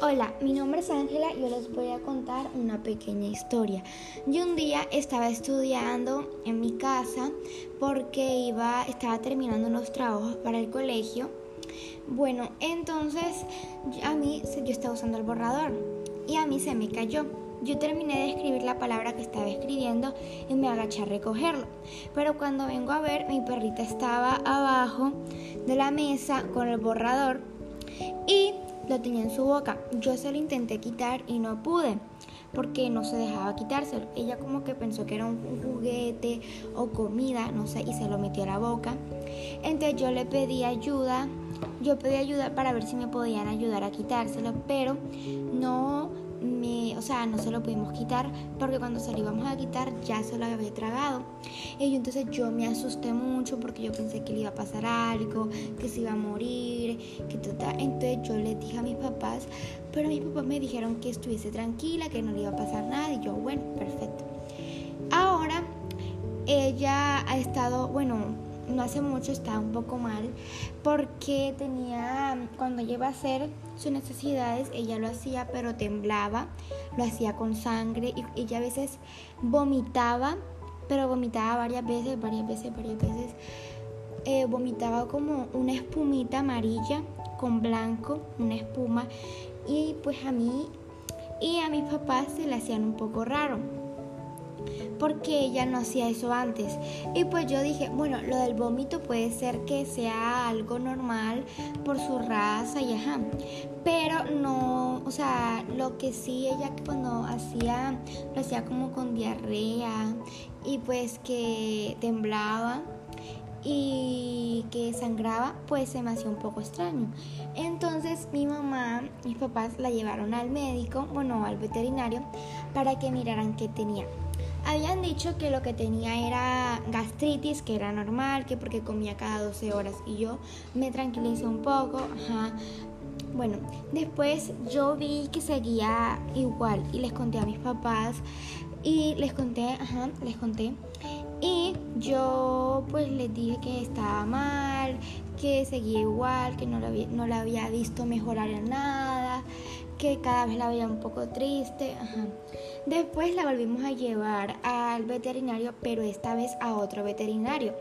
Hola, mi nombre es Ángela y yo les voy a contar una pequeña historia. Yo un día estaba estudiando en mi casa porque iba, estaba terminando unos trabajos para el colegio. Bueno, entonces a mí yo estaba usando el borrador y a mí se me cayó. Yo terminé de escribir la palabra que estaba escribiendo y me agaché a recogerlo. Pero cuando vengo a ver, mi perrita estaba abajo de la mesa con el borrador y lo tenía en su boca. Yo se lo intenté quitar y no pude porque no se dejaba quitárselo. Ella como que pensó que era un juguete o comida, no sé, y se lo metió a la boca. Entonces yo le pedí ayuda, yo pedí ayuda para ver si me podían ayudar a quitárselo, pero no o sea, no se lo pudimos quitar porque cuando se lo íbamos a quitar ya se lo había tragado. Y entonces yo me asusté mucho porque yo pensé que le iba a pasar algo, que se iba a morir, que total. Entonces yo les dije a mis papás, pero mis papás me dijeron que estuviese tranquila, que no le iba a pasar nada. Y yo, bueno, perfecto. Ahora ella ha estado, bueno, no hace mucho estaba un poco mal porque tenía, cuando ella a hacer sus necesidades, ella lo hacía pero temblaba, lo hacía con sangre y ella a veces vomitaba, pero vomitaba varias veces, varias veces, varias veces. Eh, vomitaba como una espumita amarilla con blanco, una espuma y pues a mí y a mis papás se le hacían un poco raro porque ella no hacía eso antes. Y pues yo dije, bueno, lo del vómito puede ser que sea algo normal por su raza y ajá. Pero no, o sea, lo que sí ella cuando hacía, lo hacía como con diarrea y pues que temblaba y que sangraba, pues se me hacía un poco extraño. Entonces mi mamá, mis papás la llevaron al médico, bueno, al veterinario, para que miraran qué tenía. Habían dicho que lo que tenía era gastritis, que era normal, que porque comía cada 12 horas y yo me tranquilicé un poco, ajá. Bueno, después yo vi que seguía igual y les conté a mis papás y les conté, ajá, les conté. Y yo pues les dije que estaba mal, que seguía igual, que no había, no la había visto mejorar en nada, que cada vez la veía un poco triste. Después la volvimos a llevar al veterinario, pero esta vez a otro veterinario.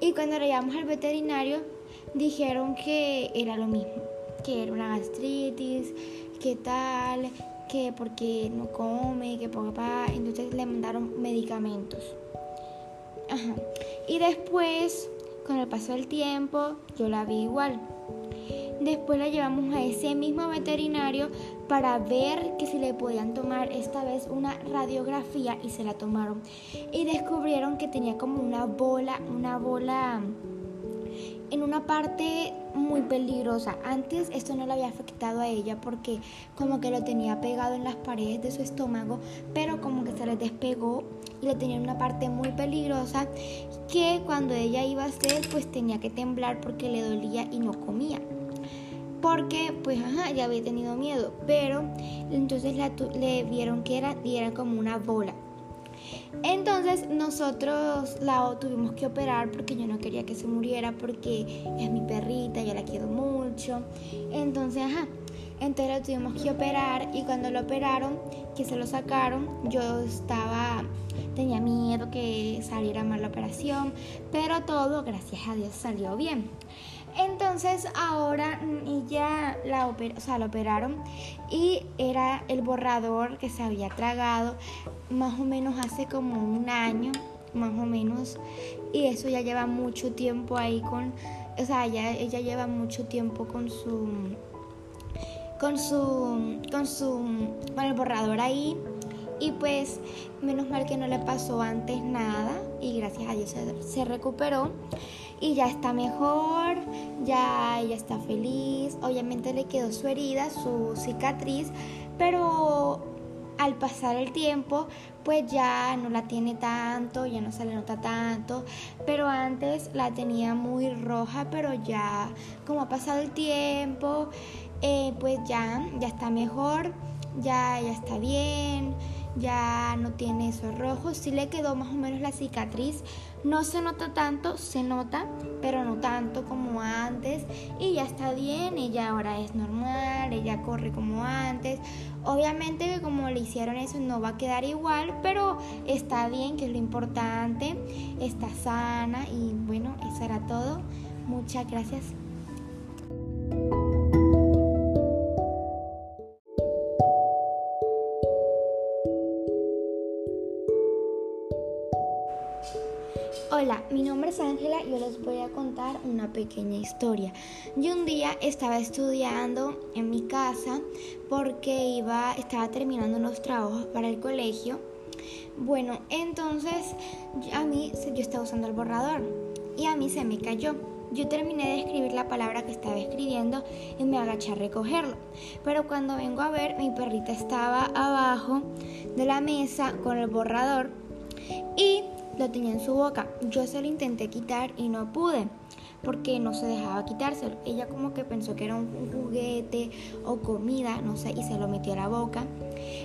Y cuando la llevamos al veterinario, dijeron que era lo mismo, que era una gastritis, que tal, que porque no come, que papá. Entonces le mandaron medicamentos. Y después, con el paso del tiempo, yo la vi igual. Después la llevamos a ese mismo veterinario para ver que si le podían tomar esta vez una radiografía y se la tomaron. Y descubrieron que tenía como una bola, una bola en una parte muy peligrosa. Antes esto no le había afectado a ella porque como que lo tenía pegado en las paredes de su estómago, pero como que se le despegó y lo tenía en una parte muy peligrosa que cuando ella iba a hacer pues tenía que temblar porque le dolía y no comía porque pues ajá, ya había tenido miedo, pero entonces le vieron que era, y era como una bola. Entonces nosotros la tuvimos que operar porque yo no quería que se muriera porque es mi perrita, yo la quiero mucho. Entonces, ajá, entonces la tuvimos que operar y cuando lo operaron, que se lo sacaron, yo estaba, tenía miedo que saliera mal la operación, pero todo, gracias a Dios, salió bien. Entonces ahora ella la, o sea, la operaron y era el borrador que se había tragado más o menos hace como un año, más o menos, y eso ya lleva mucho tiempo ahí con, o sea, ella lleva mucho tiempo con su, con su, con su, con el borrador ahí. Y pues menos mal que no le pasó antes nada y gracias a Dios se, recuperó y ya está mejor, ya ella está feliz, obviamente le quedó su herida, su cicatriz, pero al pasar el tiempo pues ya no la tiene tanto, ya no se le nota tanto, pero antes la tenía muy roja, pero ya como ha pasado el tiempo, eh, pues ya, ya está mejor, ya, ya está bien ya no tiene esos rojos, sí le quedó más o menos la cicatriz, no se nota tanto, se nota, pero no tanto como antes. Y ya está bien, ella ahora es normal, ella corre como antes, obviamente que como le hicieron eso no va a quedar igual, pero está bien, que es lo importante, está sana y bueno, eso era todo, muchas gracias. Hola, mi nombre es Ángela y yo les voy a contar una pequeña historia. Yo un día estaba estudiando en mi casa porque iba, estaba terminando unos trabajos para el colegio. Bueno, entonces a mí yo estaba usando el borrador y a mí se me cayó. Yo terminé de escribir la palabra que estaba escribiendo y me agaché a recogerlo. Pero cuando vengo a ver, mi perrita estaba abajo de la mesa con el borrador y lo tenía en su boca. Yo se lo intenté quitar y no pude porque no se dejaba quitárselo. Ella como que pensó que era un juguete o comida, no sé, y se lo metió a la boca.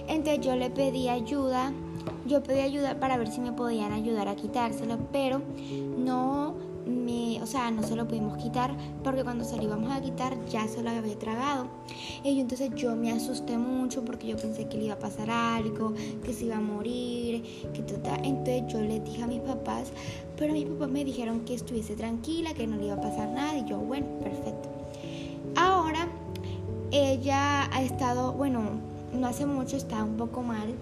Entonces yo le pedí ayuda, yo pedí ayuda para ver si me podían ayudar a quitárselo, pero no sea, no se lo pudimos quitar porque cuando se lo íbamos a quitar ya se lo había tragado. Y entonces yo me asusté mucho porque yo pensé que le iba a pasar algo, que se iba a morir, que total. Entonces yo le dije a mis papás, pero mis papás me dijeron que estuviese tranquila, que no le iba a pasar nada y yo, bueno, perfecto. Ahora ella ha estado, bueno, no hace mucho estaba un poco mal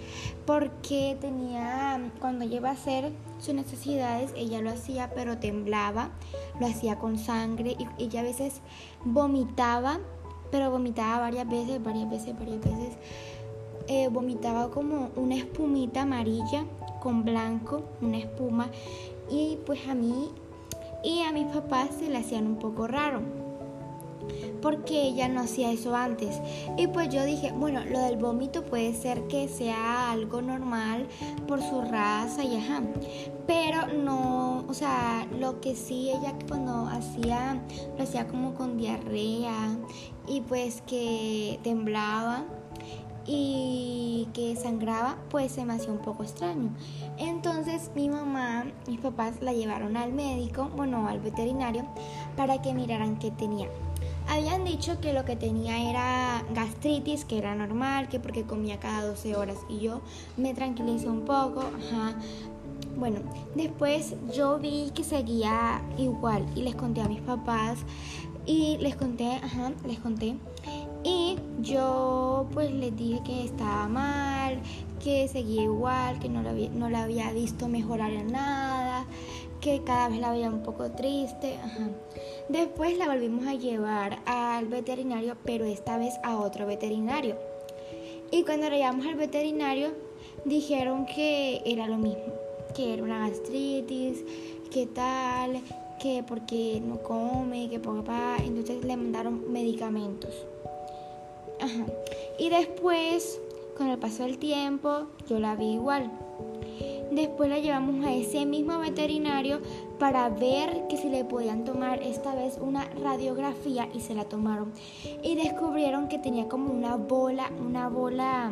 porque tenía, cuando ella iba a hacer sus necesidades, ella lo hacía pero temblaba, lo hacía con sangre y ella a veces vomitaba, pero vomitaba varias veces, varias veces, varias veces. Eh, vomitaba como una espumita amarilla con blanco, una espuma y pues a mí y a mis papás se le hacían un poco raro porque ella no hacía eso antes. Y pues yo dije, bueno, lo del vómito puede ser que sea algo normal por su raza y ajá. Pero no, o sea, lo que sí ella cuando hacía, lo hacía como con diarrea y pues que temblaba y que sangraba, pues se me hacía un poco extraño. Entonces mi mamá, mis papás la llevaron al médico, bueno, al veterinario, para que miraran qué tenía. Habían dicho que lo que tenía era gastritis, que era normal, que porque comía cada 12 horas y yo me tranquilicé un poco, ajá. Bueno, después yo vi que seguía igual y les conté a mis papás y les conté, ajá, les conté. Y yo pues les dije que estaba mal, que seguía igual, que no la había, no la había visto mejorar en nada, que cada vez la veía un poco triste. Después la volvimos a llevar al veterinario, pero esta vez a otro veterinario. Y cuando la llevamos al veterinario, dijeron que era lo mismo, que era una gastritis, que tal, que porque no come, que papá, entonces le mandaron medicamentos. Y después, con el paso del tiempo, yo la vi igual. Después la llevamos a ese mismo veterinario para ver que si le podían tomar esta vez una radiografía y se la tomaron. Y descubrieron que tenía como una bola, una bola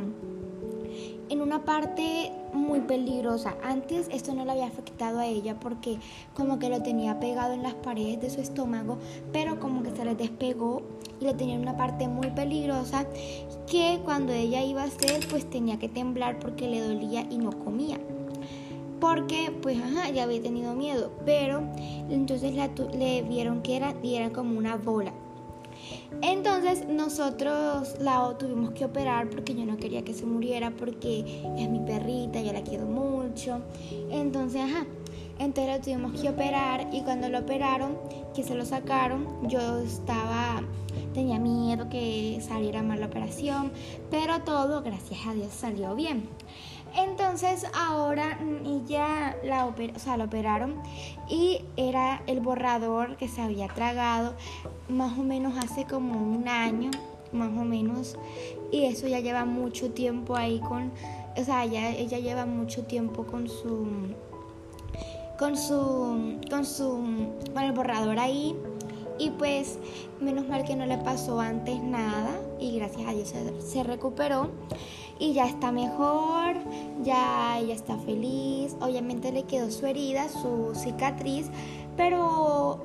en una parte muy peligrosa. Antes esto no le había afectado a ella porque como que lo tenía pegado en las paredes de su estómago, pero como que se le despegó y lo tenía en una parte muy peligrosa que cuando ella iba a hacer pues tenía que temblar porque le dolía y no comía porque pues ajá, ya había tenido miedo, pero entonces le vieron que era, y era como una bola. Entonces nosotros la tuvimos que operar porque yo no quería que se muriera porque es mi perrita, yo la quiero mucho. Entonces, ajá, entonces la tuvimos que operar y cuando lo operaron, que se lo sacaron, yo estaba, tenía miedo que saliera mal la operación, pero todo, gracias a Dios, salió bien. Entonces ahora ella la, o sea, la operaron y era el borrador que se había tragado más o menos hace como un año, más o menos, y eso ya lleva mucho tiempo ahí con, o sea, ella, ella lleva mucho tiempo con su, con su, con su, con el borrador ahí. Y pues menos mal que no le pasó antes nada y gracias a Dios se, recuperó. y ya está mejor, ya ella está feliz. Obviamente le quedó su herida, su cicatriz, pero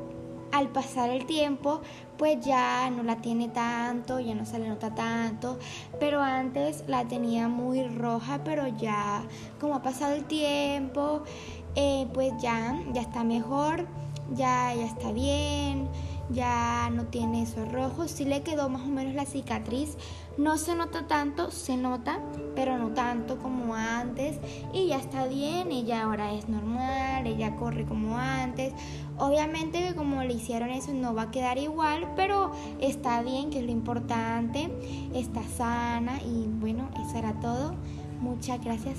al pasar el tiempo, pues ya no la tiene tanto, ya no se le nota tanto, pero antes la tenía muy roja, pero ya como ha pasado el tiempo, eh, pues ya, ya está mejor, ya, ya está bien ya no tiene esos rojos, sí le quedó más o menos la cicatriz, no se nota tanto, se nota, pero no tanto como antes. Y ya está bien, ella ahora es normal, ella corre como antes, obviamente que como le hicieron eso no va a quedar igual, pero está bien, que es lo importante, está sana y bueno, eso era todo, muchas gracias.